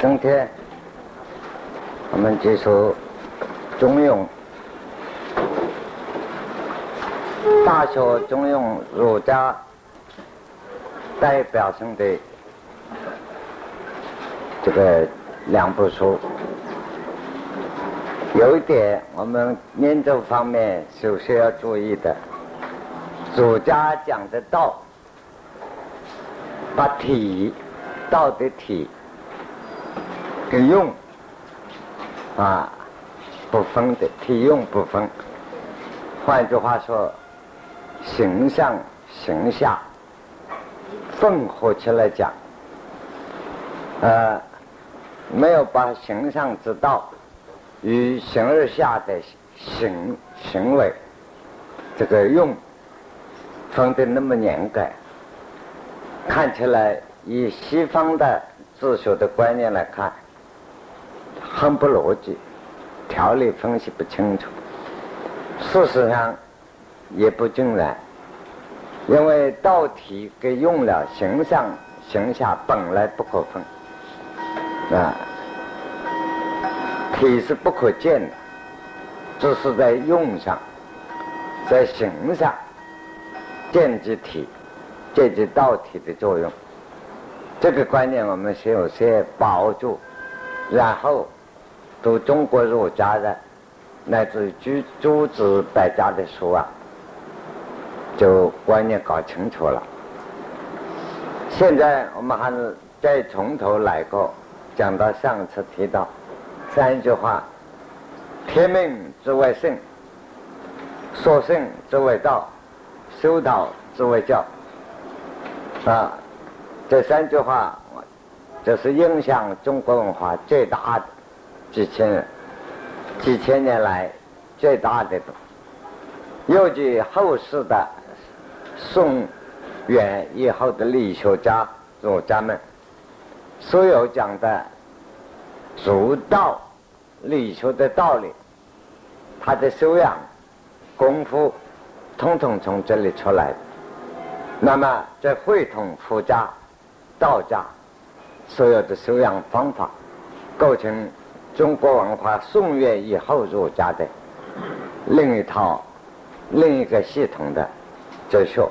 今天我们接触《中庸》，大学《中庸》儒家代表性的这个两部书。有一点，我们研究方面首先要注意的，儒家讲的道，把体，道的体，跟用，啊，不分的，体用不分。换句话说，形象形下，混合起来讲，呃，没有把形象之道。与形而下的行行为，这个用分的那么严格，看起来以西方的自学的观念来看，很不逻辑，条理分析不清楚。事实上也不尽然，因为道体跟用了形上形下本来不可分啊。体是不可见的，只是在用上，在形上见即体，见即道体的作用。这个观念我们先先把握住，然后读中国儒家的乃至诸诸子百家的书啊，就观念搞清楚了。现在我们还是再从头来过，讲到上次提到。三句话：天命之谓性，说性之谓道，修道之谓教。啊，这三句话，这是影响中国文化最大的几千几千年来最大的。尤其后世的宋元以后的理学家、儒家们，所有讲的。儒道理学的道理，他的修养功夫，统统从这里出来。那么，这会统佛家、道家所有的修养方法，构成中国文化宋元以后儒家的另一套、另一个系统的哲学。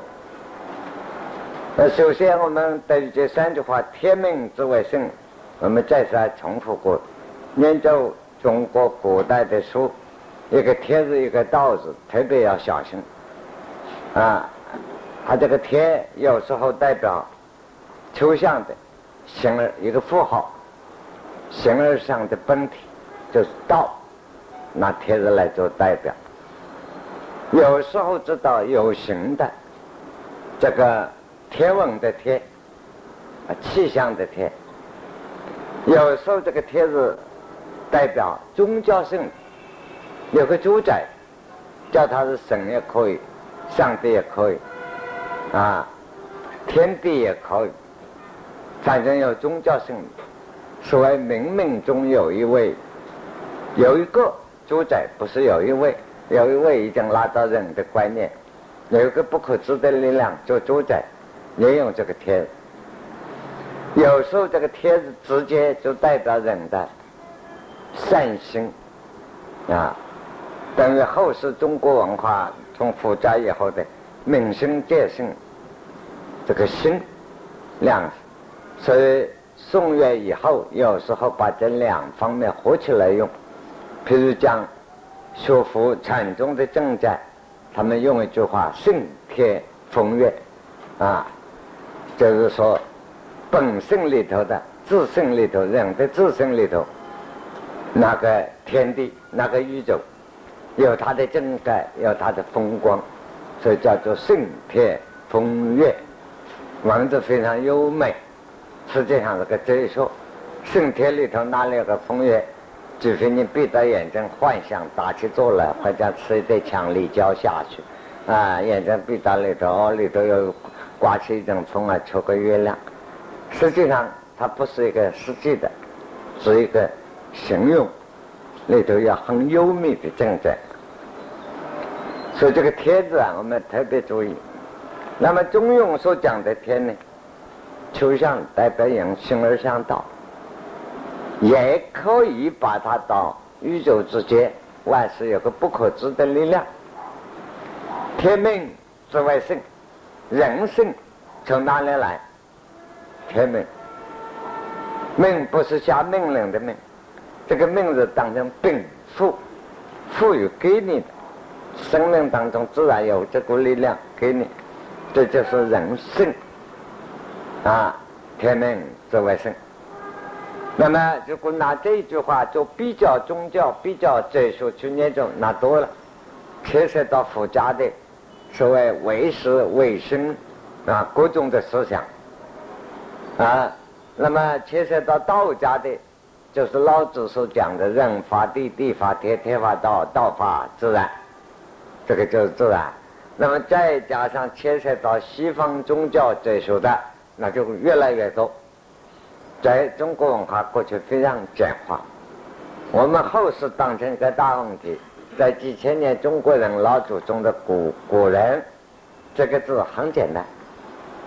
那首先，我们对于这三句话：“天命之谓性。”我们再三重复过，研究中国古代的书，一个“天”字一个“道”字，特别要小心。啊，它这个“天”有时候代表抽象的形而一个符号，形而上的本体就是道，拿“天”子来做代表。有时候知道有形的这个天文的“天”，啊，气象的“天”。有时候这个帖子代表宗教性，有个主宰叫他是神也可以，上帝也可以，啊，天地也可以，反正有宗教性。所谓冥冥中有一位，有一个主宰，不是有一位，有一位已经拉到人的观念，有一个不可知的力量做主宰，也用这个天。有时候这个“天”直接就代表人的善心啊，等于后世中国文化从佛家以后的明心见性这个心量，所以宋元以后有时候把这两方面合起来用，譬如讲学佛禅宗的正在，他们用一句话“性天风月”，啊，就是说。本性里头的自性里头，人的自性里头，那个天地，那个宇宙，有它的真盖，有它的风光，所以叫做圣天风月，文字非常优美。实际上是个哲学，圣天里头哪里有个风月？就是你闭着眼睛幻想，打起坐来，或者吃一堆强力胶下去，啊，眼睛闭到里头，里头又刮起一阵风啊，出个月亮。实际上，它不是一个实际的，是一个形容里头要很优美的正在。所以这个“天”字啊，我们特别注意。那么中庸所讲的“天”呢，抽象代表人形而上道，也可以把它到宇宙之间，万事有个不可知的力量。天命之外性，人性从哪里来？天命，命不是下命令的命，这个命是当成禀赋，赋予给你的，生命当中自然有这股力量给你，这就是人性啊，天命之为性。那么，如果拿这一句话做比较宗教、比较哲学去研究，那多了，牵涉到佛家的所谓为师、为生啊各种的思想啊。那么牵涉到道家的，就是老子所讲的“人法地，地法天，天法道，道法自然”，这个就是自然。那么再加上牵涉到西方宗教哲学的，那就越来越多。在中国文化过去非常简化，我们后世当成一个大问题。在几千年中国人老祖宗的古古人，这个字很简单，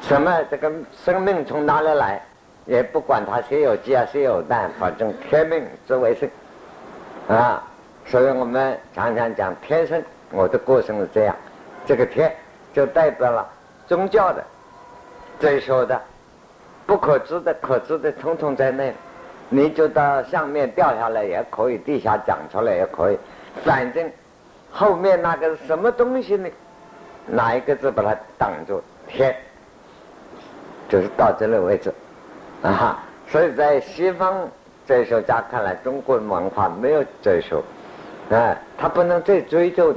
什么这个生命从哪里来，也不管它谁有鸡啊谁有蛋，反正天命之为生啊。所以我们常常讲天生，我的过程是这样，这个天就代表了宗教的、哲学的。不可知的、可知的，统统在内。你就到上面掉下来也可以，地下长出来也可以。反正后面那个什么东西呢？哪一个字把它挡住？天，就是到这里为止啊！所以在西方哲学家看来，中国文化没有哲学啊，他不能再追究，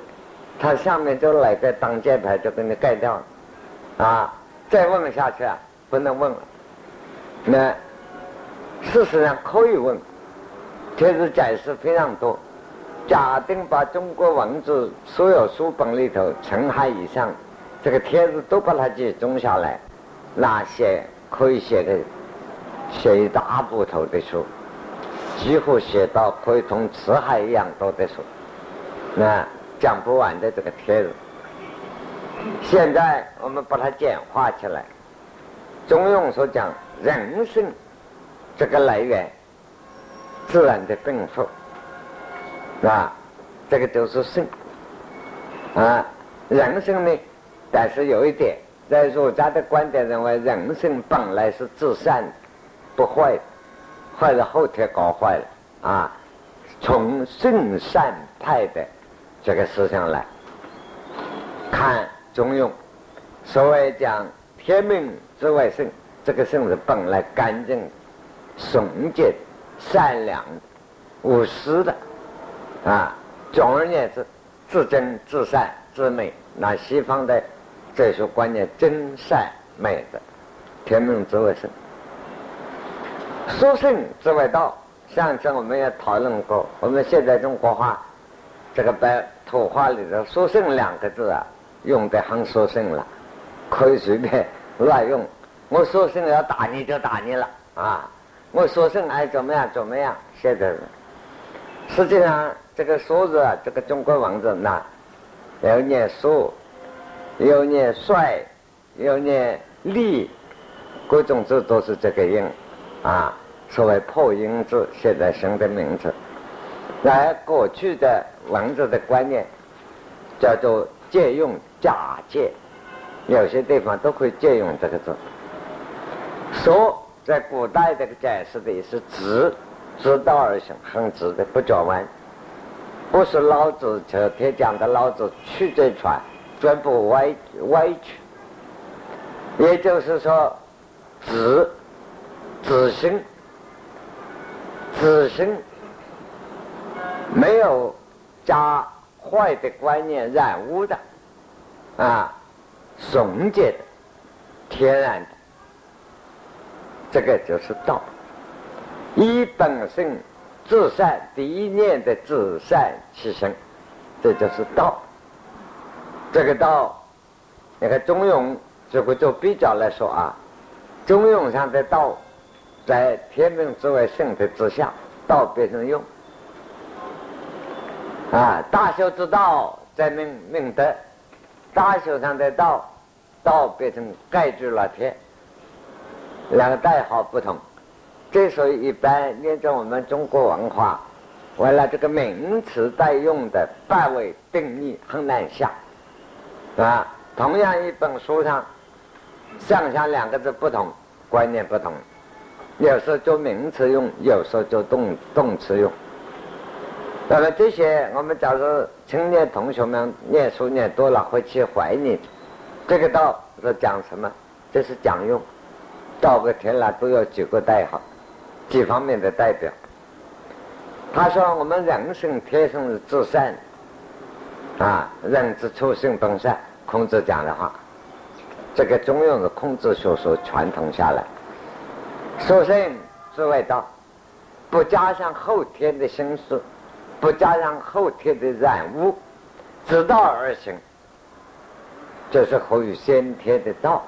他下面就来个挡箭牌就给你盖掉了啊！再问下去啊，不能问了。那事实上可以问，确实解释非常多。假定把中国文字所有书本里头成海以上这个帖子都把它集中下来，那些可以写的写一大部头的书，几乎写到可以同辞海一样多的书，那讲不完的这个帖子。现在我们把它简化起来，中庸所讲。人生这个来源，自然的禀赋，啊，这个都是生啊。人生呢，但是有一点，在儒家的观点认为，人生本来是至善不坏，坏了后天搞坏了啊。从圣善派的这个思想来看中庸，所谓讲天命之外圣。这个圣是本来干净、纯洁、善良、无私的啊。总而言之，至真、至善、至美。那西方的哲学观念，真善美的天命之外圣，殊胜之外道。上次我们也讨论过，我们现在中国话这个白土话里的“殊胜”两个字啊，用的很索性了，可以随便乱用。我索性要打你就打你了啊！我索性爱怎么样怎么样？现在实际上这个“说”字，这个中国文字那有念“说”，有念“帅”，有念“力”，各种字都是这个音啊。所谓破音字，现在生的名字。而过去的文字的观念叫做借用、假借，有些地方都可以借用这个字。说在古代这个解释的也是直，直道而行，很直的，不转弯。不是老子昨天讲的老子去这船，全部歪歪曲。也就是说，直，直行，直行，没有加坏的观念染污的，啊，纯洁的，天然的。这个就是道，一本性自善，第一念的自善其身，这就是道。这个道，你看中庸如果做比较来说啊，中庸上的道，在天命之外圣的之下，道变成用。啊，大修之道在命命德，大学上的道，道变成盖住了天。两个代号不同，之所以一般念着我们中国文化，为了这个名词代用的范围定义很难下，啊，同样一本书上，上下两个字不同，观念不同，有时候做名词用，有时候做动动词用。那么这些，我们假如青年同学们念书念多了，会去怀疑，这个道是讲什么？这是讲用，道个天了都有几个代号，几方面的代表。他说：“我们人生天生是至善，啊，人之初性本善。”孔子讲的话，这个中庸的孔子学说传统下来，所生之谓道，不加上后天的心思。不加上后天的染污，知道而行，这是合于先天的道。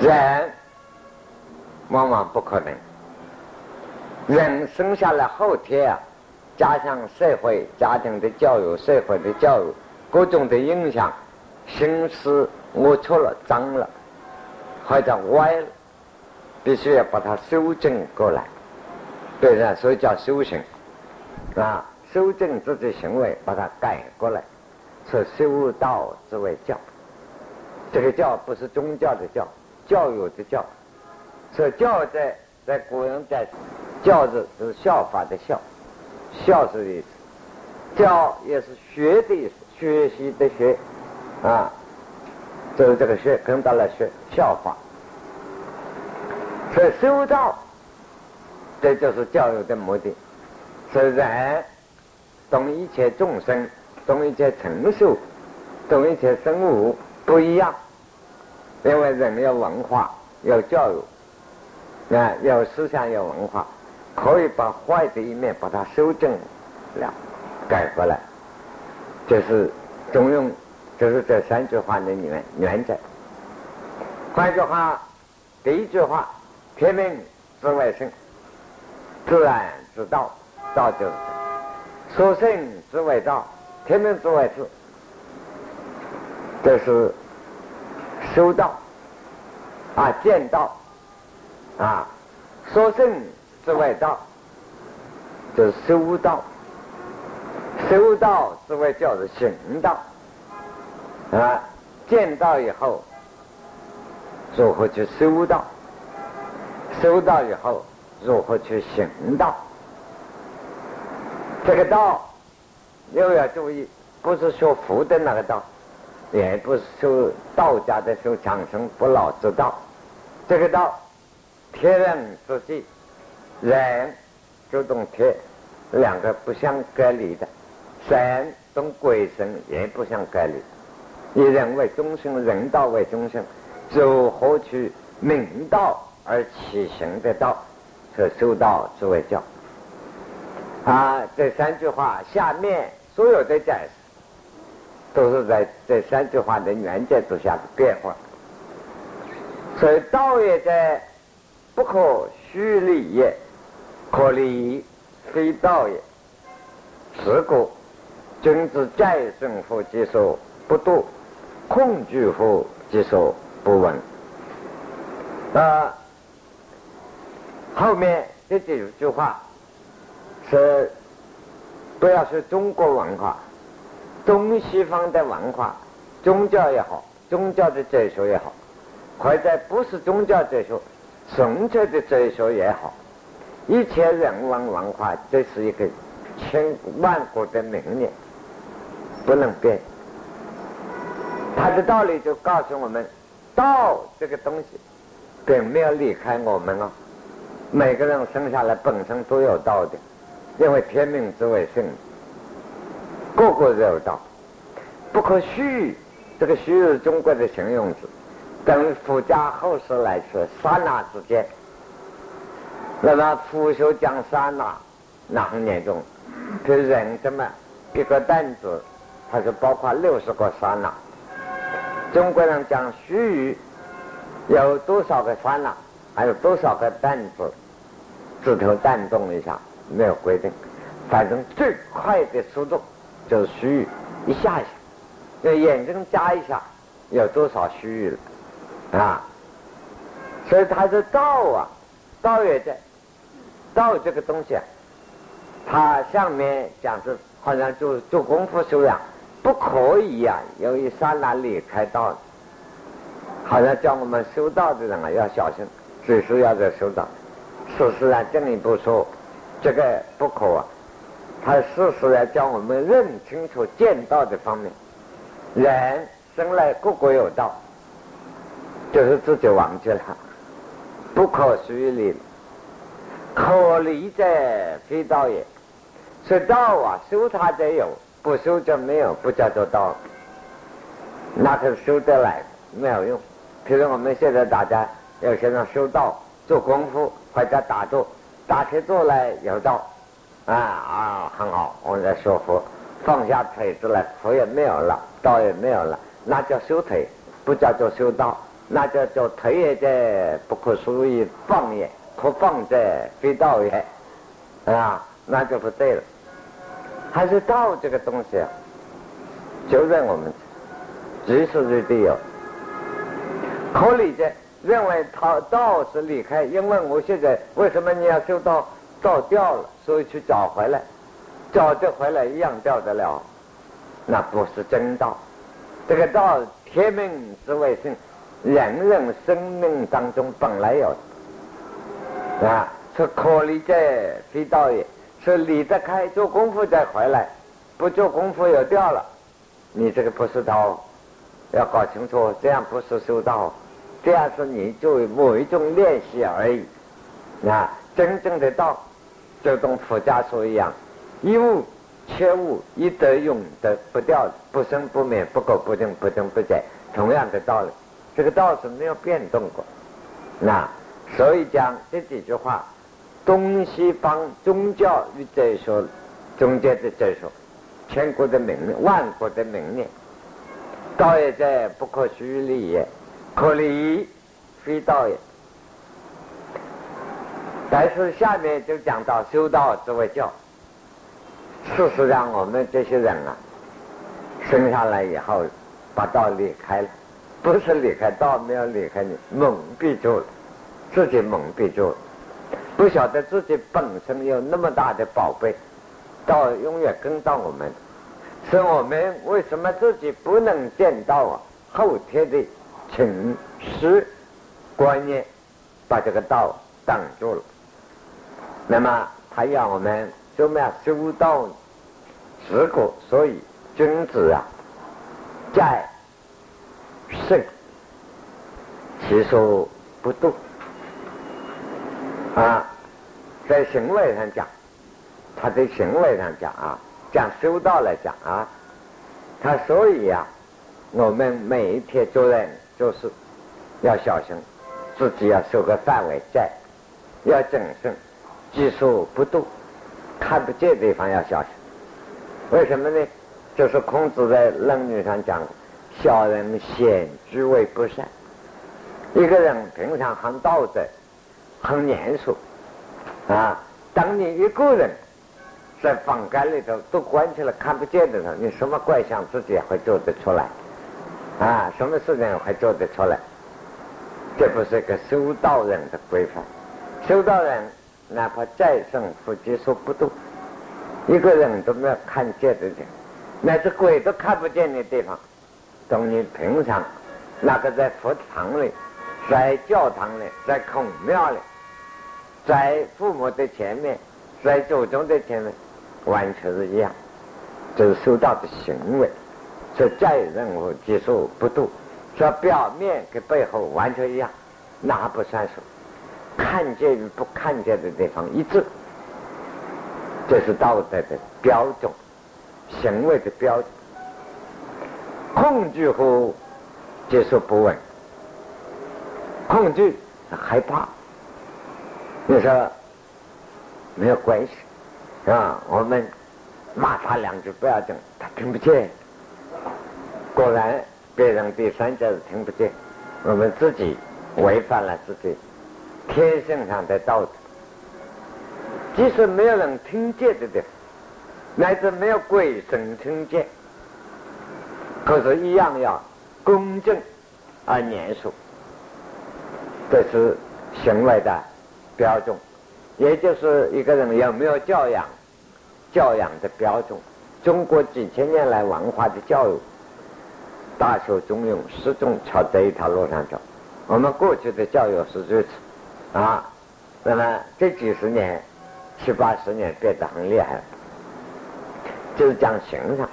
人往往不可能，人生下来后天啊，加上社会、家庭的教育、社会的教育各种的影响，心思龌龊了、脏了，或者歪了，必须要把它修正过来。对，所以叫修行，啊，修正自己行为，把它改过来，是修道之为教。这个教不是宗教的教，教育的教。所以教在在古人在教字是效法的效，孝是意思，教也是学的意思，学习的学，啊，就是这个学跟到了学效法。所以修道。这就是教育的目的，是人同一切众生、同一切成熟、同一切生物不一样，因为人有文化、有教育，啊，有思想、有文化，可以把坏的一面把它修正了、改过来。这是中庸，就是这三句话的原原则。换句话，第一句话：天命之外生。自然之道，道就是所生之谓道，天命之外事，这是修道啊，见道。啊，所生之谓道，就是修道，修道之谓叫做行道啊，见道。以后如何去修道？修道以后。如何去行道？这个道又要注意，不是说福的那个道，也不是说道家的说长生不老之道。这个道，天人之际，人就动天，两个不相隔离的；神动鬼神也不相隔离。以人为中心，人道为中心，如何去明道而起行的道？是修道之为教啊！这三句话下面所有的解释，都是在这三句话的原则之下的变化。所以道也在不可虚理也，可理非道也。是故君子再生乎其所不度，恐惧乎其所不闻。啊！后面这几句话是不要说中国文化，东西方的文化，宗教也好，宗教的哲学也好，或者不是宗教哲学，纯粹的哲学也好，一切人文文化，这是一个千万古的名言，不能变。它的道理就告诉我们，道这个东西并没有离开我们哦。每个人生下来本身都有道的，因为天命之谓性，个个都有道，不可虚。这个虚是中国的形容词，跟佛家后世来说，刹那之间。那么佛学讲刹那，那很严重。比如人这么一个担子，它是包括六十个刹那。中国人讲虚，有多少个刹那，还有多少个担子？指头弹动一下，没有规定，反正最快的速度就是虚域一下一下，那眼睛加一下，有多少虚域了啊？所以它是道啊，道也在，道这个东西啊，它上面讲是好像做做功夫修养，不可以呀，有一刹那离开道，好像叫我们修道的人啊要小心，只是要在修道。事实上进一步说，这个不可啊，他事实上叫我们认清楚见道的方面，人生来个个有道，就是自己忘记了。不可虚离，可离者非道也。是道啊，修它则有，不修就没有，不叫做道。那是修得来没有用。譬如我们现在大家要学人修道、做功夫或者打坐，打起坐来有道，啊啊很好，我们在说佛，放下腿子来，佛也没有了，道也没有了，那叫修腿，不叫做修道。那叫做腿也在不可思议放也，可放在非道也，啊，那就不对了。还是道这个东西啊，就在我们随时随地有。可理解，认为他道是离开，因为我现在为什么你要修道？道掉了，所以去找回来，找得回来一样掉得了，那不是真道。这个道天命之谓性。人人生命当中本来有，啊，是可离者非道也，是离得开做功夫再回来，不做功夫又掉了，你这个不是道，要搞清楚，这样不是修道，这样是你做某一种练习而已，啊，真正的道，就同佛家说一样，一物切物，一得永得，不掉，不生不灭，不垢不净，不增不减，同样的道理。这个道是没有变动过，那所以讲这几句话，东西方宗教与哲学中间的哲学，全国的名万国的名念，道也在不可虚离也，可离非道也。但是下面就讲到修道之为教，事实上我们这些人啊，生下来以后把道离开了。不是离开道，没有离开你，蒙蔽住了，自己蒙蔽住了，不晓得自己本身有那么大的宝贝，道永远跟到我们，是我们为什么自己不能见到啊？后天的情识观念把这个道挡住了，那么他要我们怎么样修道持果？所以君子啊，在。圣，其说不动啊，在行为上讲，他在行为上讲啊，讲修道来讲啊，他所以啊，我们每一天做人做事要小心，自己要守个范围在，要谨慎，技术不动，看不见的地方要小心。为什么呢？就是孔子在《论语》上讲。小人显居为不善。一个人平常很道德、很严肃啊。当你一个人在房间里头都关起来看不见的时候，你什么怪象自己也会做得出来啊？什么事情还做得出来？这不是个修道人的规范。修道人哪怕再生不接受不动，一个人都没有看见的人，乃至鬼都看不见的地方。等你平常那个在佛堂里、在教堂里、在孔庙里、在父母的前面、在祖宗的前面，完全是一样，就是修道的行为，说再任何技术不度，说表面跟背后完全一样，那不算数。看见与不看见的地方一致，这是道德的标准，行为的标准。恐惧和接受不稳，恐惧害怕，你说没有关系，是吧？我们骂他两句不要紧，他听不见。果然，别人第三者听不见，我们自己违反了自己天性上的道德。即使没有人听见的的，乃至没有鬼神听见。可是，一样要公正而严肃。这是行为的标准，也就是一个人有没有教养，教养的标准。中国几千年来文化的教育，大受中用，始终朝这一条路上走。我们过去的教育是如此，啊，那么这几十年、七八十年变得很厉害，就是讲形上。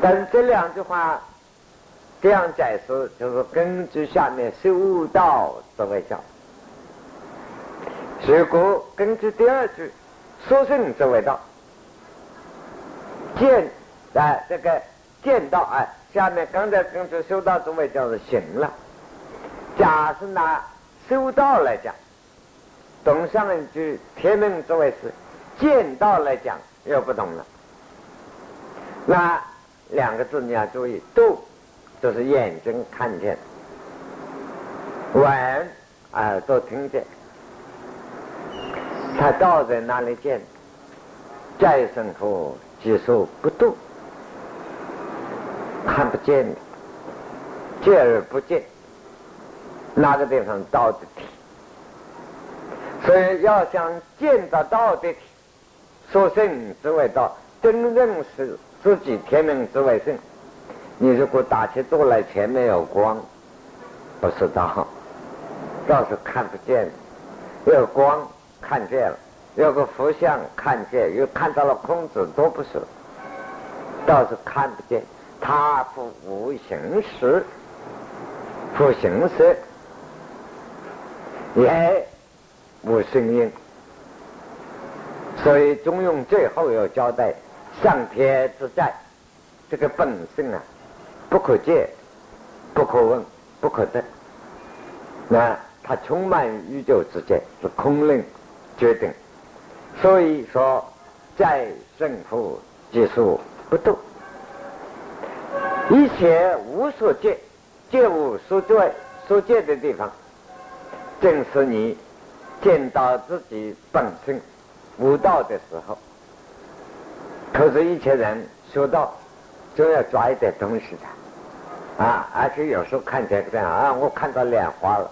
但是这两句话这样解释，就是根据下面修道之为教。如果根据第二句说圣之为道，见啊这个见到啊，下面刚才根据修道之为教是行了。假是拿修道来讲，懂上一句天命之谓是见道来讲又不懂了。那两个字你要注意，度就是眼睛看见，闻耳朵听见，他道在哪里见？再生佛即说不动，看不见的，见而不见。哪个地方道的体？所以要想见得到的体，说圣之外道，真正是自己天命之外圣。你如果打起坐来前面有光，不是道，倒是看不见。有光看见了，有个佛像看见，又看到了空子，都不是，倒是看不见。他不无形识，不形色。也无声音，所以中庸最后要交代上天之在，这个本性啊，不可见，不可问，不可得。那它充满宇宙之间，是空灵决定。所以说，在胜负即数不动，一切无所见，见无所见，所见的地方。正是你见到自己本身无道的时候，可是，一切人修道就要抓一点东西的啊！而且有时候看起来这样啊，我看到莲花了，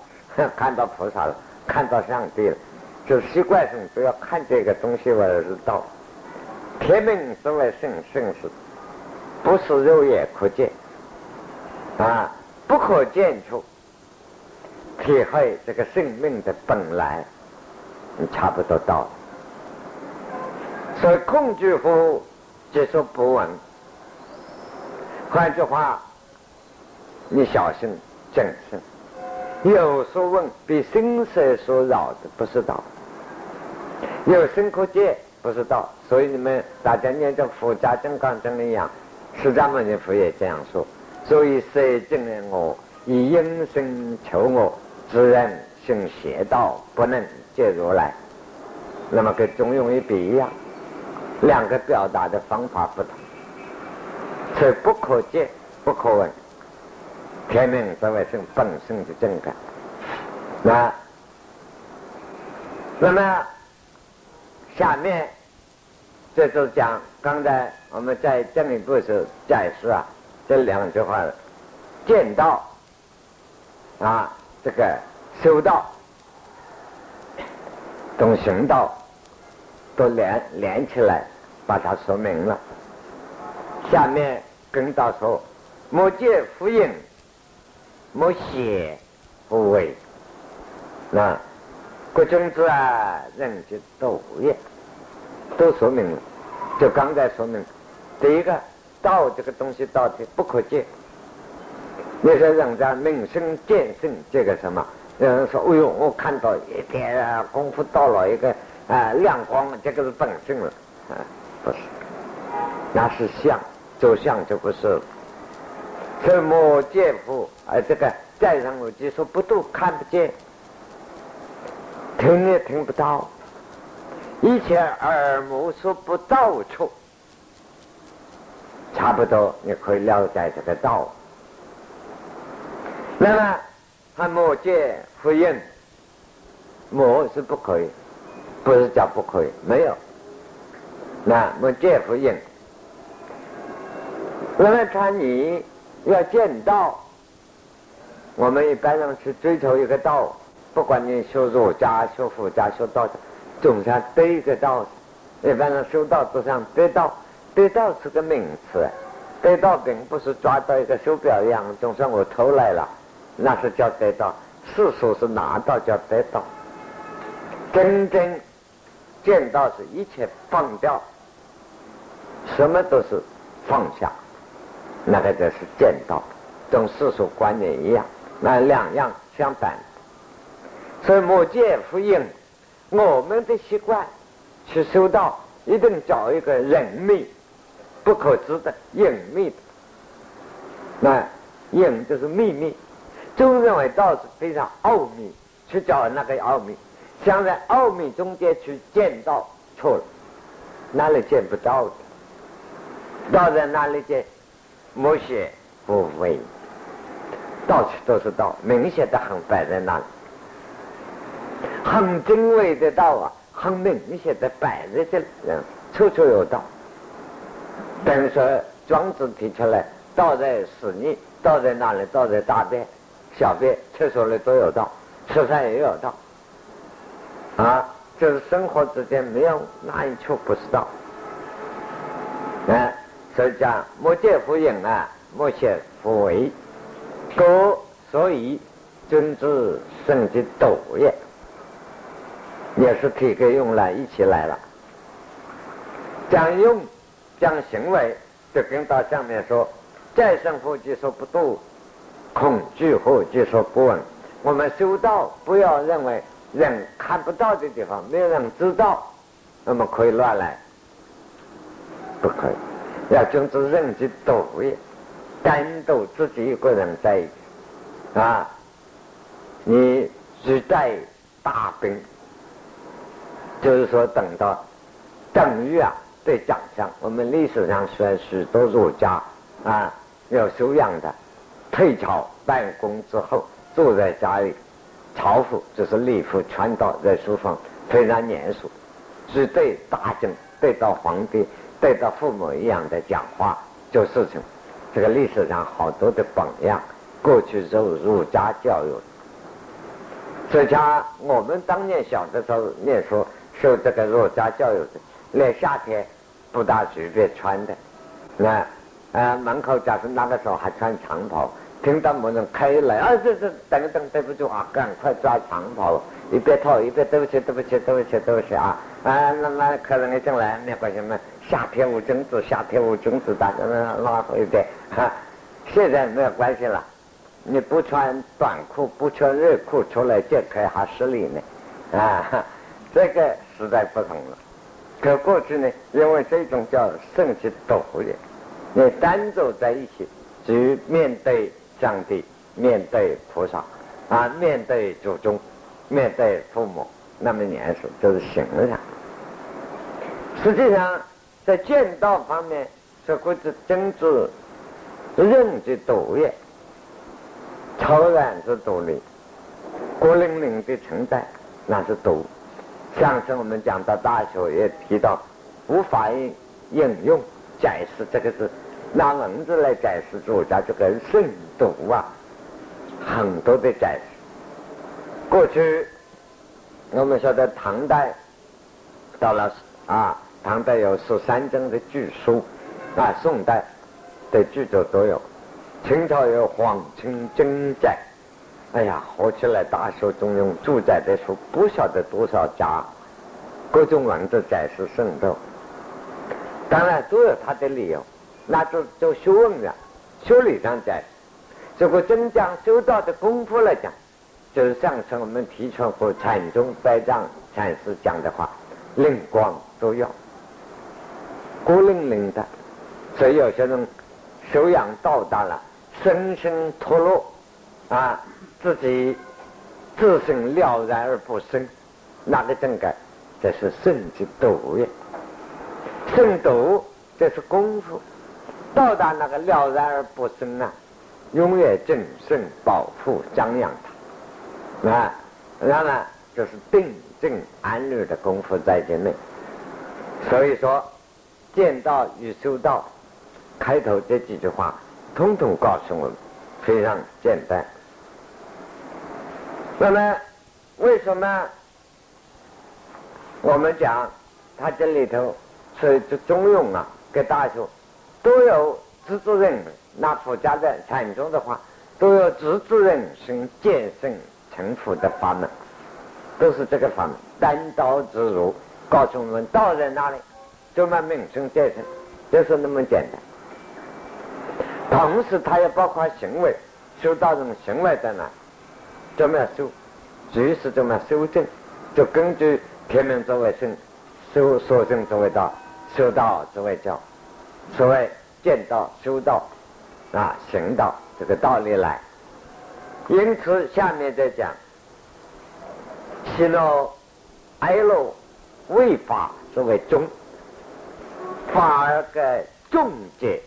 看到菩萨了，看到上帝了，就习惯性都要看这个东西为是道。天命之为圣，圣是不是肉眼可见啊？不可见处。体会这个生命的本来，你差不多到了。所以恐惧乎，接受不稳。换句话，你小心谨慎。有所问，比心色所扰的不是道。有生可见，不是道。所以你们大家念着佛家金刚经一样，释迦牟尼佛也这样说。所以色境的我，以因身求我。自然行邪道，不能见如来。那么跟中庸一笔一样，两个表达的方法不同。所以不可见，不可闻。天命之为性本身的正感。那，那么下面这就讲刚才我们在这一步是解释啊，这两句话，见到啊。这个修道、懂行道，都连连起来，把它说明了。下面跟到说：莫见福音，莫写不为。那国君子啊，人皆都也，都说明了。就刚才说明，第一个道这个东西到底不可见。你说人家名声见证这个什么？有人说：“哎呦，我看到一点啊功夫到了一个啊亮光，这个是本性了。”啊，不是，那是相，走相就不是。什么见乎？啊，这个再上我就说不都看不见，听也听不到，一切耳目所不到处，差不多你可以了解这个道。那么，还莫见福音，莫是不可以，不是叫不可以，没有。那莫见福音，那么看你要见道，我们一般人去追求一个道，不管你修儒家、修佛家、修道家，总想得一个道。一般人修道都想得道，得道是个名词，得道并不是抓到一个手表一样，总算我偷来了，那是叫得到。世俗是拿到叫得到，真正见到是一切放掉，什么都是放下，那个就是见到，跟世俗观念一样，那两样相反。所以莫见福音，我们的习惯去修道，一定找一个隐秘、不可知的隐秘的，那隐就是秘密。就认为道是非常奥秘，去找那个奥秘，想在奥秘中间去见到错了，哪里见不到的？道在哪里见？某些不为，到处都是道，明显的很摆在那里，很精微的道啊，很明显的摆在这里，处处有道。等于说庄子提出来，道在屎泥，道在哪里？道在大便。小便、厕所里都有道，吃饭也有道，啊，就是生活之间没有哪一处不是道，啊，所以讲莫见乎隐啊，莫显乎为，故所以君子圣之斗也，也是可以用来一起来了，讲用讲行为，就跟到下面说，再生乎即说不度。恐惧或就说不稳。我们修道不要认为人看不到的地方，没有人知道，那么可以乱来，不可以。要君子人之道也，单独自己一个人在啊，你只带大兵，就是说等到等于啊对长相，我们历史上说许多儒家啊有修养的。退朝办公之后，坐在家里，朝服就是礼服穿到在书房，非常严肃，只对大臣、对到皇帝、对到父母一样的讲话做事情。这个历史上好多的榜样，过去受儒家教育。这家我们当年小的时候念书，受这个儒家教育的，连夏天不大随便穿的，那。啊，门口假设那个时候还穿长袍，听到某人开来，啊，这这等等，对不住啊，赶快抓长袍，一边套一边对不起，对不起，对不起，对不起啊！啊，那那客人一进来，没关系嘛，夏天无君子，夏天无君子，大家拉拉回一点哈。现在没有关系了，你不穿短裤，不穿热裤出来见客还失礼呢，啊，这个时代不同了。可过去呢，因为这种叫圣洁道的。你单走在一起，只面对上帝、面对菩萨啊、面对祖宗、面对父母，那么严肃就是形象。实际上，在剑道方面，这国之政治任之独业，超然之独立，孤零零的存在，那是独。上次我们讲到大学也提到，无法应用。解释这个字，拿文字来解释儒家这个慎独啊，很多的解释。过去我们说的唐代到了啊，唐代有十三经的巨书啊，宋代的巨著都有，清朝有皇清经载，哎呀，合起来大学中庸住宅的书不晓得多少家，各种文字解释圣斗。当然都有他的理由，那就就学问了、修理上讲，如果真讲修道的功夫来讲，就是上次我们提出过禅宗百丈禅师讲的话，灵光都要，孤零零的，所以有些人修养到达了，生生脱落，啊，自己自身了然而不生，那个正改，这是圣之度也。胜读这是功夫，到达那个了然而不生啊，永远正圣保护张扬它，啊，那么就是定正安乐的功夫在里面。所以说，见道与修道，开头这几句话，统统告诉我们，非常简单。那么为什么我们讲他这里头是中庸啊？给大家说，都有自主人。那佛家的禅宗的话，都有自主人生见生成佛的法门，都是这个法门，单刀直入，告诉我们道在哪里，就把名生见生，就是那么简单。同时，它也包括行为，修道这种行为在哪？怎么修？随时怎么修正？就根据天命作为生，修所生作为道，修道之为教。所谓见道、修道啊，行道这个道理来。因此，下面再讲，喜怒哀乐为法作为中，法而个重解。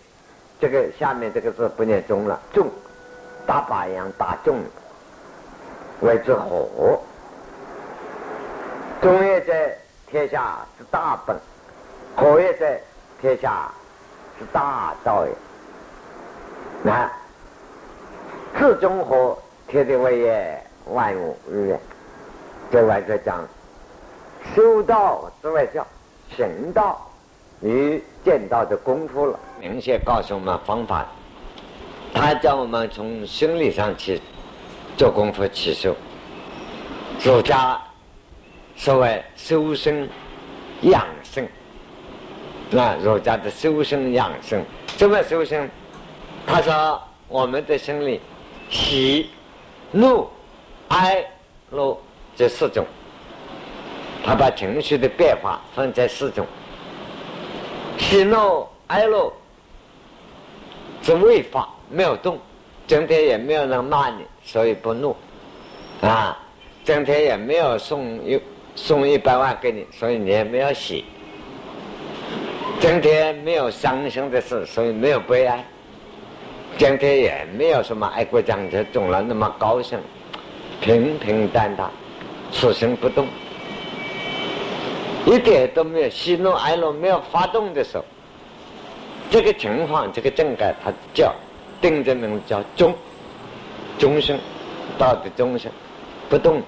这个下面这个字不念中了，重打靶一样打重，谓之火。中也在天下之大本，火也在天下之大道也。那自中火，天地为业，万物日月。这外在讲修道之外叫行道。与见到的功夫了，明显告诉我们方法。他叫我们从心理上去做功夫起修。儒家所谓修身养生，那儒家的修身养生怎么修身？他说我们的心里喜、怒、哀、乐这四种，他把情绪的变化分在四种。喜怒哀乐是未发，没有动，今天也没有人骂你，所以不怒啊。今天也没有送一送一百万给你，所以你也没有喜。今天没有伤心的事，所以没有悲哀。今天也没有什么爱国奖就中了那么高兴，平平淡淡，此心不动。一点都没有喜怒哀乐没有发动的时候，这个情况，这个正改，它叫定这名字叫中，中生，道的中生，不动。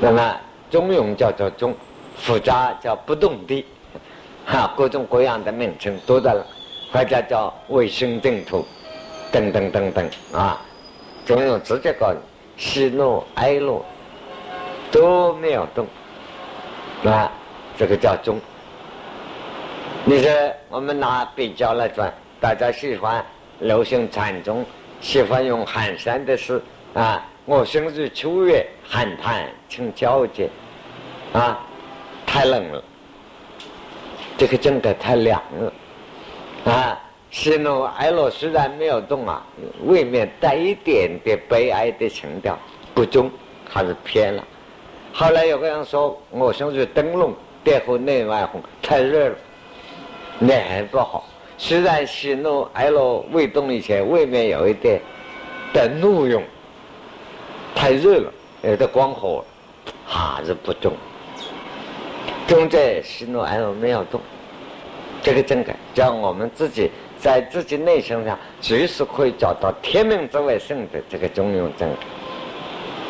那么中庸叫做中，复杂叫不动的，哈，各种各样的名称都在了，或者叫卫生净土，等等等等啊，中庸直接告诉你喜怒哀乐都没有动。啊，这个叫中。你说我们拿比较来转，大家喜欢流行禅宗，喜欢用寒山的诗啊。我生日秋月，寒潭成皎洁，啊，太冷了。这个真的太凉了，啊，喜怒哀乐虽然没有动啊，未免带一点点悲哀的情调，不中还是偏了。后来有个人说：“我生日灯笼，点火内外红，太热了，脸不好。虽然喜怒哀乐未动以前，未免有一点的怒用，太热了，有点光火，还是不中。中在喜怒哀乐没有动，这个真的叫我们自己在自己内心上随时可以找到天命之外圣的这个中庸真。”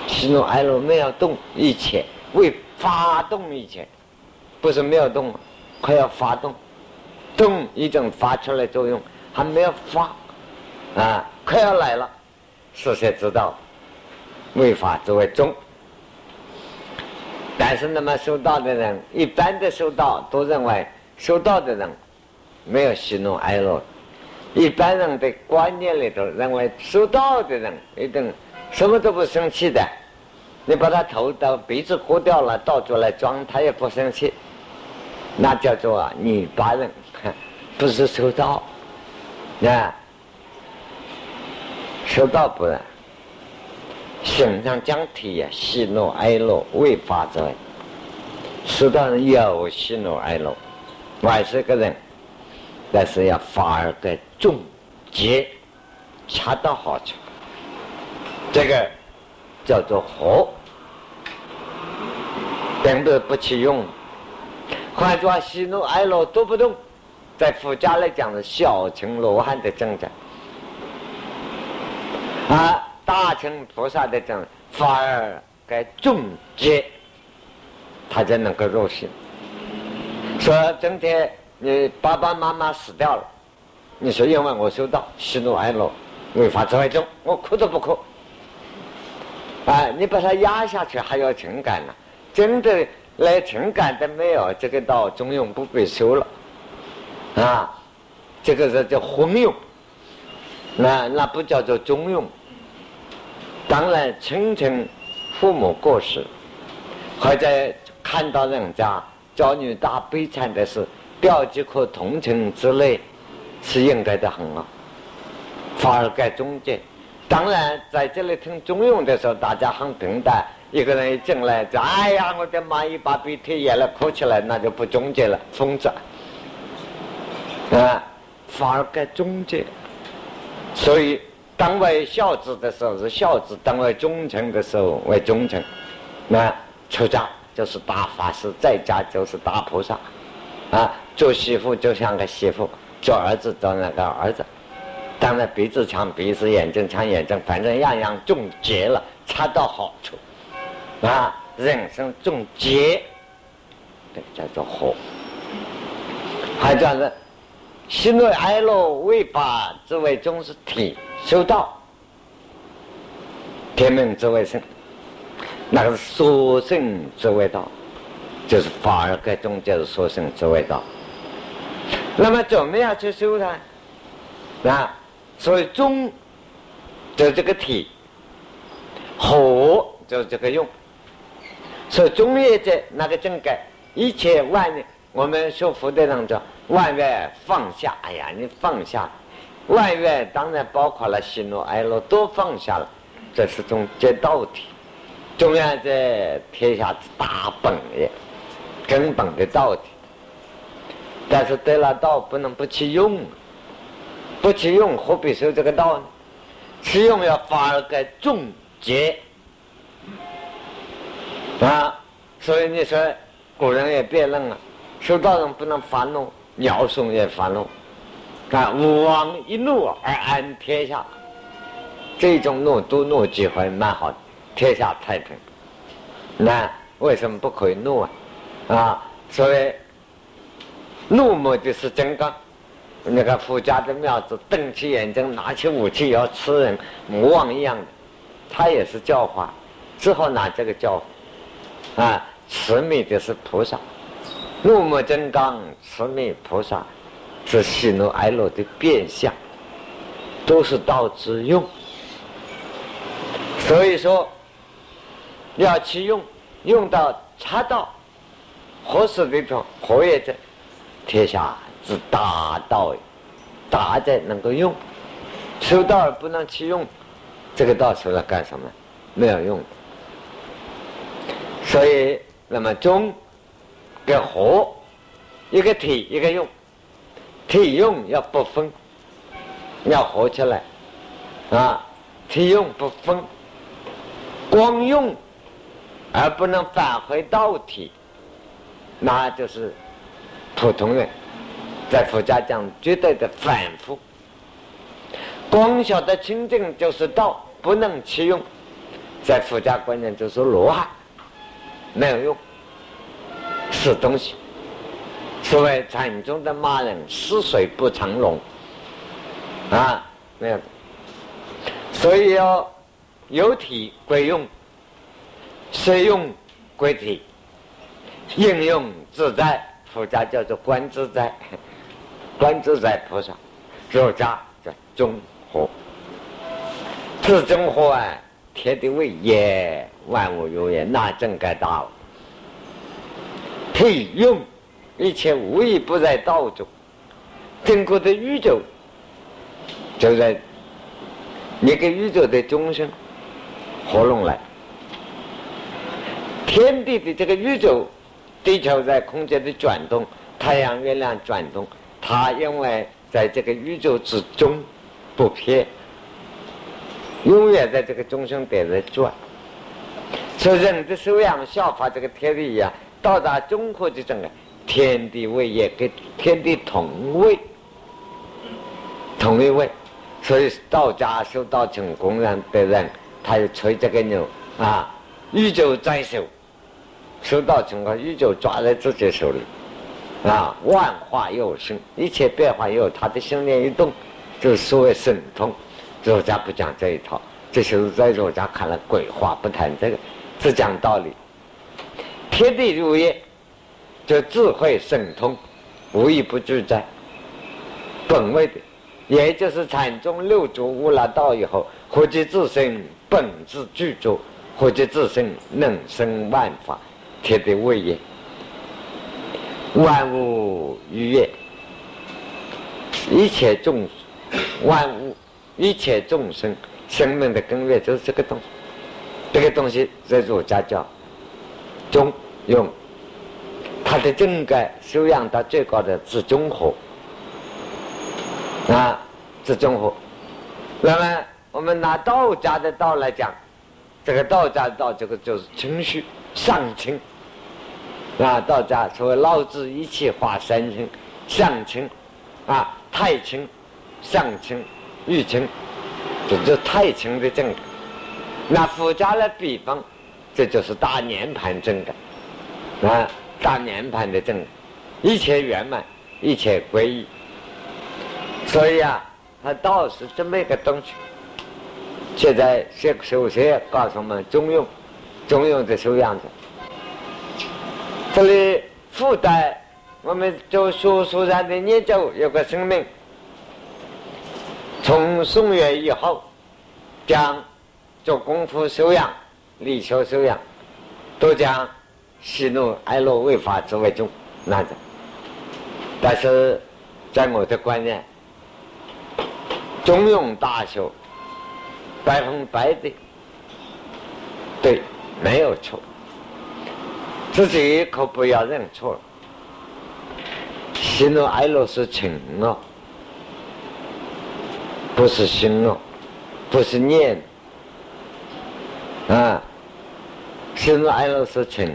喜怒哀乐没有动以前，未发动以前，不是没有动，快要发动，动已经发出来作用，还没有发，啊，快要来了，是谁知道，未发作为中。但是那么修道的人，一般的修道都认为修道的人没有喜怒哀乐，一般人的观念里头认为修道的人一定什么都不生气的。你把他头的鼻子割掉了，倒出来装，他也不生气，那叫做女八人，不是修道，啊，修道不然，心上讲体呀，喜怒哀乐未发之外，修道人有喜怒哀乐，还是个人，但是要发而个总结，恰到好处，这个。叫做和，根本不起用。换句话，喜怒哀乐都不动，在佛家来讲是小乘罗汉的正在，啊，大乘菩萨的正反而该重结，他才能够入心。说今天你爸爸妈妈死掉了，你说因为我修道喜怒哀乐违法之为中，我哭都不哭。哎，你把它压下去还有情感呢，真的连情感都没有，这个道中庸不必修了，啊，这个是叫昏庸，那那不叫做中庸。当然，亲情父母过世，或者看到人家教女大悲惨的事，表几颗同情之类，是应该的很啊，反而该终结。当然，在这里听中庸的时候，大家很平淡。一个人一进来，就哎呀，我的妈！一把鼻涕眼泪哭起来，那就不终结了，疯子啊！反而该终结。所以，当为孝子的时候是孝子，当为忠臣的时候为忠臣。那出家就是大法师，在家就是大菩萨啊！做媳妇就像个媳妇，做儿子就那个儿子。当然，鼻子长鼻子，眼睛长眼睛，反正样样中结了，恰到好处，啊，人生中结，对，叫做和。还叫做喜怒哀乐为法之为中是体修道，天命之为生，那个是所生之为道，就是法而该中就是所生之为道。那么怎么样去修它？啊？所以中就这个体，和就这个用。所以中业者那个正改一切万我们说佛的人叫万缘放下。哎呀，你放下，万缘当然包括了喜怒哀乐都放下了，这是种结道体。中央在天下之大本也，根本的道体。但是得了道，不能不去用。不去用，何必修这个道呢？去用要发而该终结啊！所以你说古人也辩论了，修道人不能发怒，鸟兽也发怒啊！武王一怒而安天下，这种怒都怒几回蛮好，天下太平。那为什么不可以怒啊？啊！所以怒目的是金刚。那个佛家的庙子，瞪起眼睛，拿起武器要吃人，魔王一样的，他也是教化，只好拿这个教化，啊，慈悯的是菩萨，怒目金刚，慈悯菩萨，是喜怒哀乐的变相，都是道之用。所以说，要去用，用到恰到合适的地方，活跃在天下。之大道，大在能够用，修道而不能去用，这个道修来干什么？没有用。所以，那么中跟和，一个体一个用，体用要不分，要合起来，啊，体用不分，光用而不能返回道体，那就是普通人。在佛家讲，绝对的反复。光晓得清净就是道，不能弃用。在佛家观念就是罗汉，没有用，是东西。所谓禅宗的骂人，死水不成龙，啊，没有。所以要有体归用，随用归体，应用自在。佛家叫做观自在。观自在菩萨，儒家叫中和，自中和啊，天地为也，万物有也，那真该大了。可以用一切无一不在道中，整个的宇宙就在一个宇宙的中心合拢来，天地的这个宇宙，地球在空间的转动，太阳、月亮转动。它因为在这个宇宙之中不偏，永远在这个中心点在转，所以人的修养效法这个天地一样，到达中和的整个天地位也跟天地同位，同一位。所以道家修道成功人的人，他就吹这个牛啊，宇宙在手，受到情况，宇宙抓在自己手里。啊，万化有生，一切变化有他的心念一动，就是所谓神通。儒家不讲这一套，这是在儒家看来鬼话，不谈这个，只讲道理。天地入业，就智慧神通，无一不具在本位的，也就是禅宗六祖悟了道以后，何其自身本自具足，何其自身能生万法，天地为业。万物愉悦，一切众万物，一切众生生命的根源就是这个东西。这个东西在儒家叫中用，它的正改修养到最高的是中和啊，是中和。那么我们拿道家的道来讲，这个道家的道，这个就是清虚上清。啊，道家所谓老子一气化三清，上清，啊，太清，上清，玉清，这就太清的正。那佛家的比方，这就是大涅盘正的，啊，大涅盘的正，一切圆满，一切归一。所以啊，他道是这么一个东西。现在先首先告诉我们中庸，中庸的修样子。这里附带我们做学术上的研究有个声明：从宋元以后，将做功夫修养、理修修养，都将喜怒哀乐为法之为重，那的。但是在我的观念，中庸大修，百分百的对，没有错。自己可不要认错了。喜怒哀乐是情哦，不是心哦，不是念啊。喜怒哀乐是情，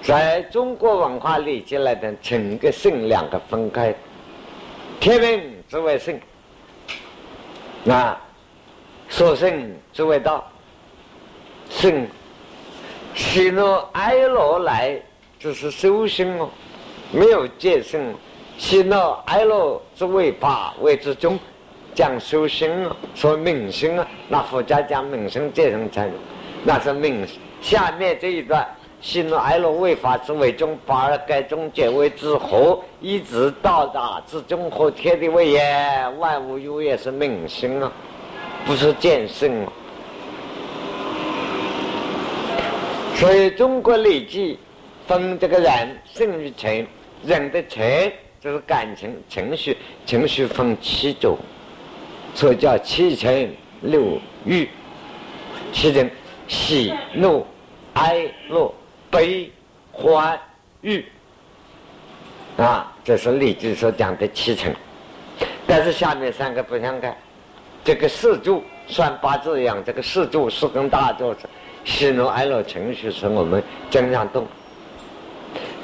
在中国文化里，进来的情跟性两个分开。天命之为性，啊，所性之为道，性。喜怒哀乐来，只是修行哦，没有戒性。喜怒哀乐之为法，为之中，讲修行哦，说明心啊。那佛家讲明心戒成禅，那是明。下面这一段，喜怒哀乐为法之为中，法而改中结为之和，一直到达至中和天地为也，万物有也是明心啊，不是见性啊。所以中国礼记分这个人性与情，人的情就是感情情绪，情绪分七种，所以叫七情六欲。七情：喜怒哀乐悲欢欲。啊，这是礼记所讲的七情。但是下面三个不相干，这个四柱算八字一样，这个四柱四根大柱子。喜怒哀乐情绪是我们经常动，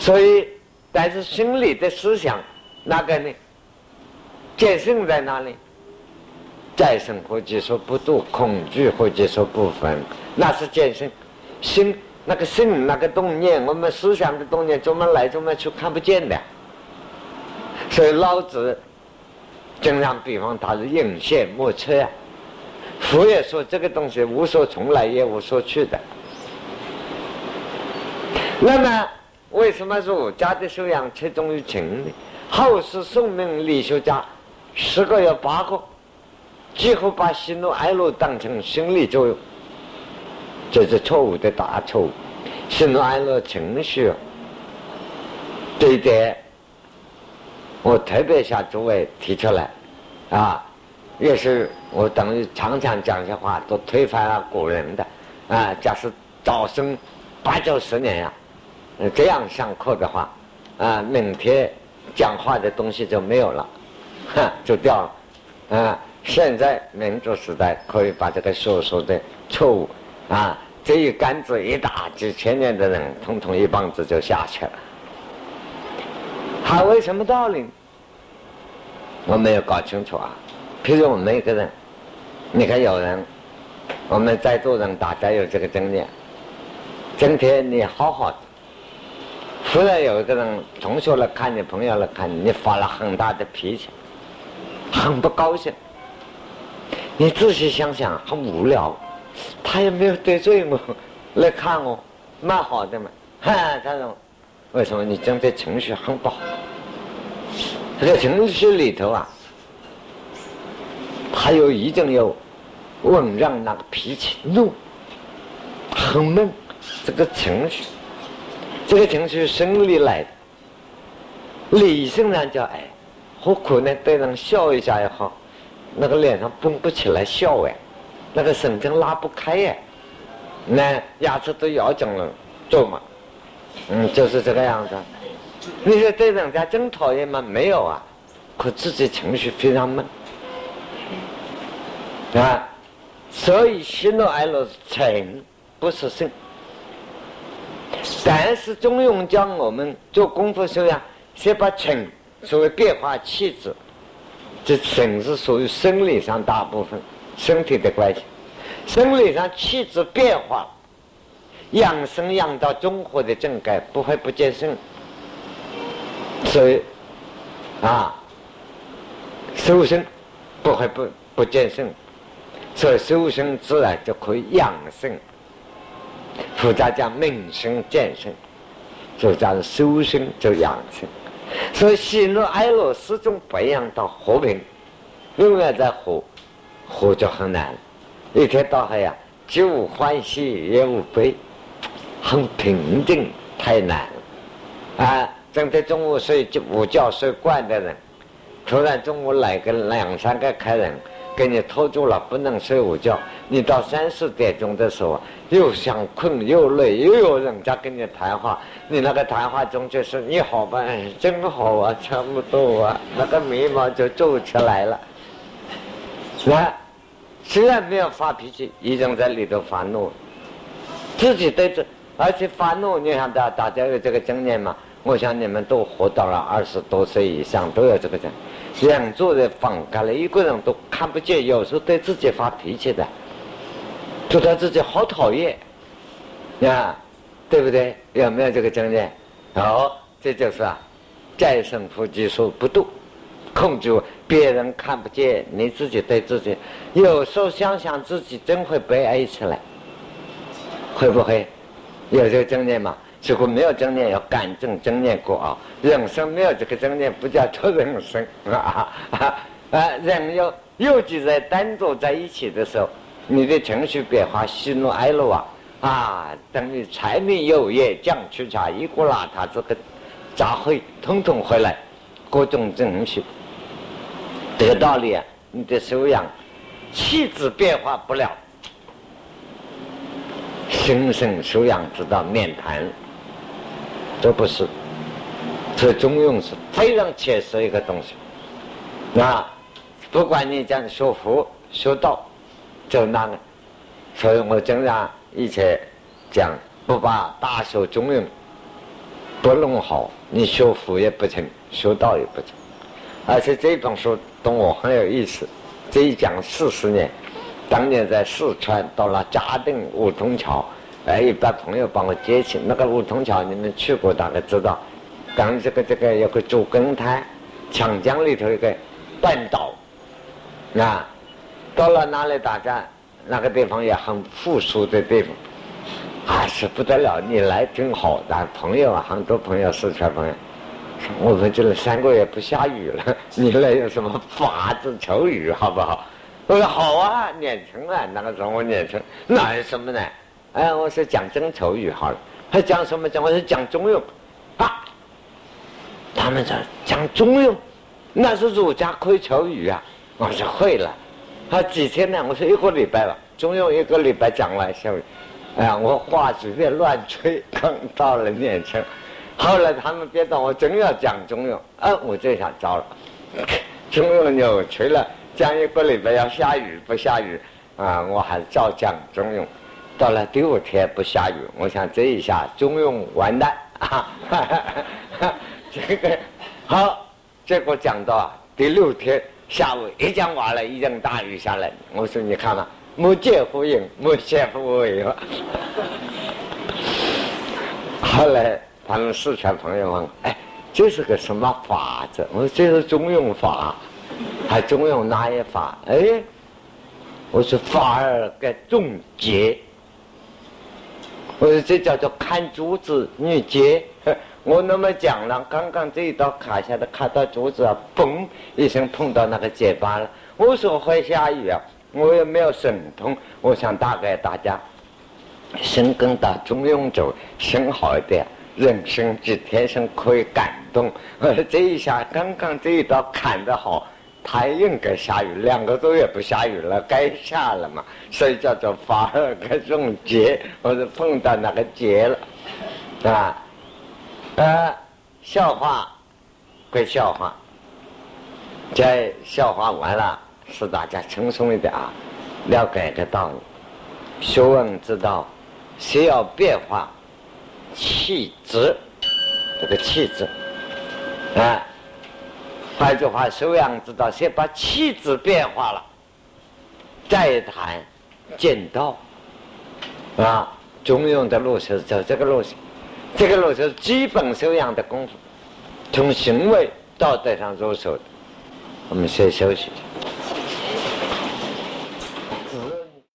所以，但是心理的思想那个呢？见性在哪里？再生或者说不度，恐惧或者说不分，那是见性。心那个性那个动念，我们思想的动念怎么来怎么去看不见的。所以老子经常比方他是隐现莫测啊。佛也说这个东西无所从来也无所去的。那么，为什么儒家的修养侧重于情呢？后世宋明理学家十个有八个，几乎把喜怒哀乐当成心理作用，这是错误的大错误。喜怒哀乐情绪，这一点我特别向诸位提出来，啊。也是我等于常常讲些话，都推翻了古人的，啊，假使早生八九十年呀，这样上课的话，啊，明天讲话的东西就没有了，哼，就掉了，啊，现在民主时代可以把这个所说的错误，啊，这一杆子一打，几千年的人统统一棒子就下去了，还为什么道理？我没有搞清楚啊。譬如我们每个人，你看有人，我们在座人大家有这个经验，今天你好好的，忽然有一个人同学来看你，朋友来看你，你发了很大的脾气，很不高兴。你仔细想想，很无聊，他也没有得罪我，来看我，蛮好的嘛。哈，他说，为什么你整天情绪很不好？这个情绪里头啊，他有一种有温让那个脾气怒，很闷。这个情绪，这个情绪生理来的，理性上叫哎，何苦呢？对人笑一下也好。那个脸上绷不起来笑哎，那个神经拉不开哎，那牙齿都咬紧了做嘛，嗯，就是这个样子。你说对人家真讨厌吗？没有啊，可自己情绪非常闷啊。所以喜怒哀乐是情，不是性。但是中庸教我们做功夫时候呀，先把情作为变化气质。这神是属于生理上大部分身体的关系，生理上气质变化，养生养到综合的正改不会不见肾，所以啊，修身不会不不见肾，所以修身自然就可以养生。佛家讲命生见生，就讲修身就养生。所以喜怒哀乐始终培养到和平，永远在和，和就很难。一天到黑呀，既无欢喜也无悲，很平静，太难了。啊，整天中午睡午觉睡惯的人，突然中午来个两三个客人。给你拖住了，不能睡午觉。你到三四点钟的时候，又想困又累，又有人家跟你谈话。你那个谈话中就是你好吧，真好啊，差不多啊，那个眉毛就皱起来了。来虽然没有发脾气，已经在里头发怒，自己对着，而且发怒，你看大大家有这个经验嘛？我想你们都活到了二十多岁以上，都有这个经。两座人放开了，一个人都看不见。有时候对自己发脾气的，觉得自己好讨厌，呀，对不对？有没有这个经验？好，这就是啊，再生呼吸术不动，控制别人看不见，你自己对自己。有时候想想自己，真会悲哀起来，会不会？有这个经验吗？如果没有正念，要感正正念过啊！人生没有这个正念，不叫做人生啊！啊，人要尤其在单独在一起的时候，你的情绪变化、喜怒哀乐啊，啊，等于柴米油盐酱醋茶一锅邋遢，这个杂烩统统回来，各种情绪得道理啊！你的修养、气质变化不了，心生修养之道，面谈。这不是，这中庸是非常切实一个东西。那不管你讲学佛学道，就那个，所以我经常以前讲，不把大学中庸不弄好，你学佛也不成，学道也不成。而且这本书对我很有意思，这一讲四十年，当年在四川到了嘉定梧桐桥。哎，一般朋友帮我接起那个梧桐桥，你们去过大概知道。刚这个这个有个主根滩，长江里头一个半岛，啊，到了那里大家那个地方也很富庶的地方，啊是不得了，你来挺好。的，朋友啊，很多朋友四川朋友，我们这里三个月不下雨了，你来有什么法子求雨好不好？我说好啊，年轻啊，那个时候我年轻，那有什么呢？哎，我说讲真丑语好了，还讲什么讲？我说讲中庸，啊，他们说讲中庸，那是儒家可以求语啊。我说会了，他几天呢？我说一个礼拜了，中庸一个礼拜讲完下雨。哎呀，我话随便乱吹，刚到了年轻，后来他们变到我真要讲中庸，啊，我就想糟了，中庸扭曲了，讲一个礼拜要下雨不下雨啊？我还照讲中庸。到了第五天不下雨，我想这一下中庸完蛋 啊！这个好，结果讲到第六天下午一讲完了，一阵大雨下来。我说你看嘛，莫见乎应，莫见乎为。后来他们四川朋友问：“哎，这是个什么法子？”我说：“这是中庸法，还中庸哪一法？”哎，我说：“法儿该重节。”我说：“这叫做看竹子女节。”我那么讲了，刚刚这一刀卡下来，卡到竹子啊，嘣一声碰到那个结疤了。我说会下雨啊，我也没有神通。我想大概大家生根到中庸走，生好一点，人生之天生可以感动。这一下刚刚这一刀砍得好，它应该下雨，两个多月不下雨了，该下了嘛，所以叫做发二个中结，我是碰到那个结了，啊。呃，笑话归笑话，在笑话完了，使大家轻松一点啊，了解一个道理。学问之道，需要变化气质，这个气质啊。换句话，修养之道，先把气质变化了，再谈见道啊。中庸的路是走这个路线。这个路是基本修养的功夫，从行为道德上入手的。我们先休息。一下。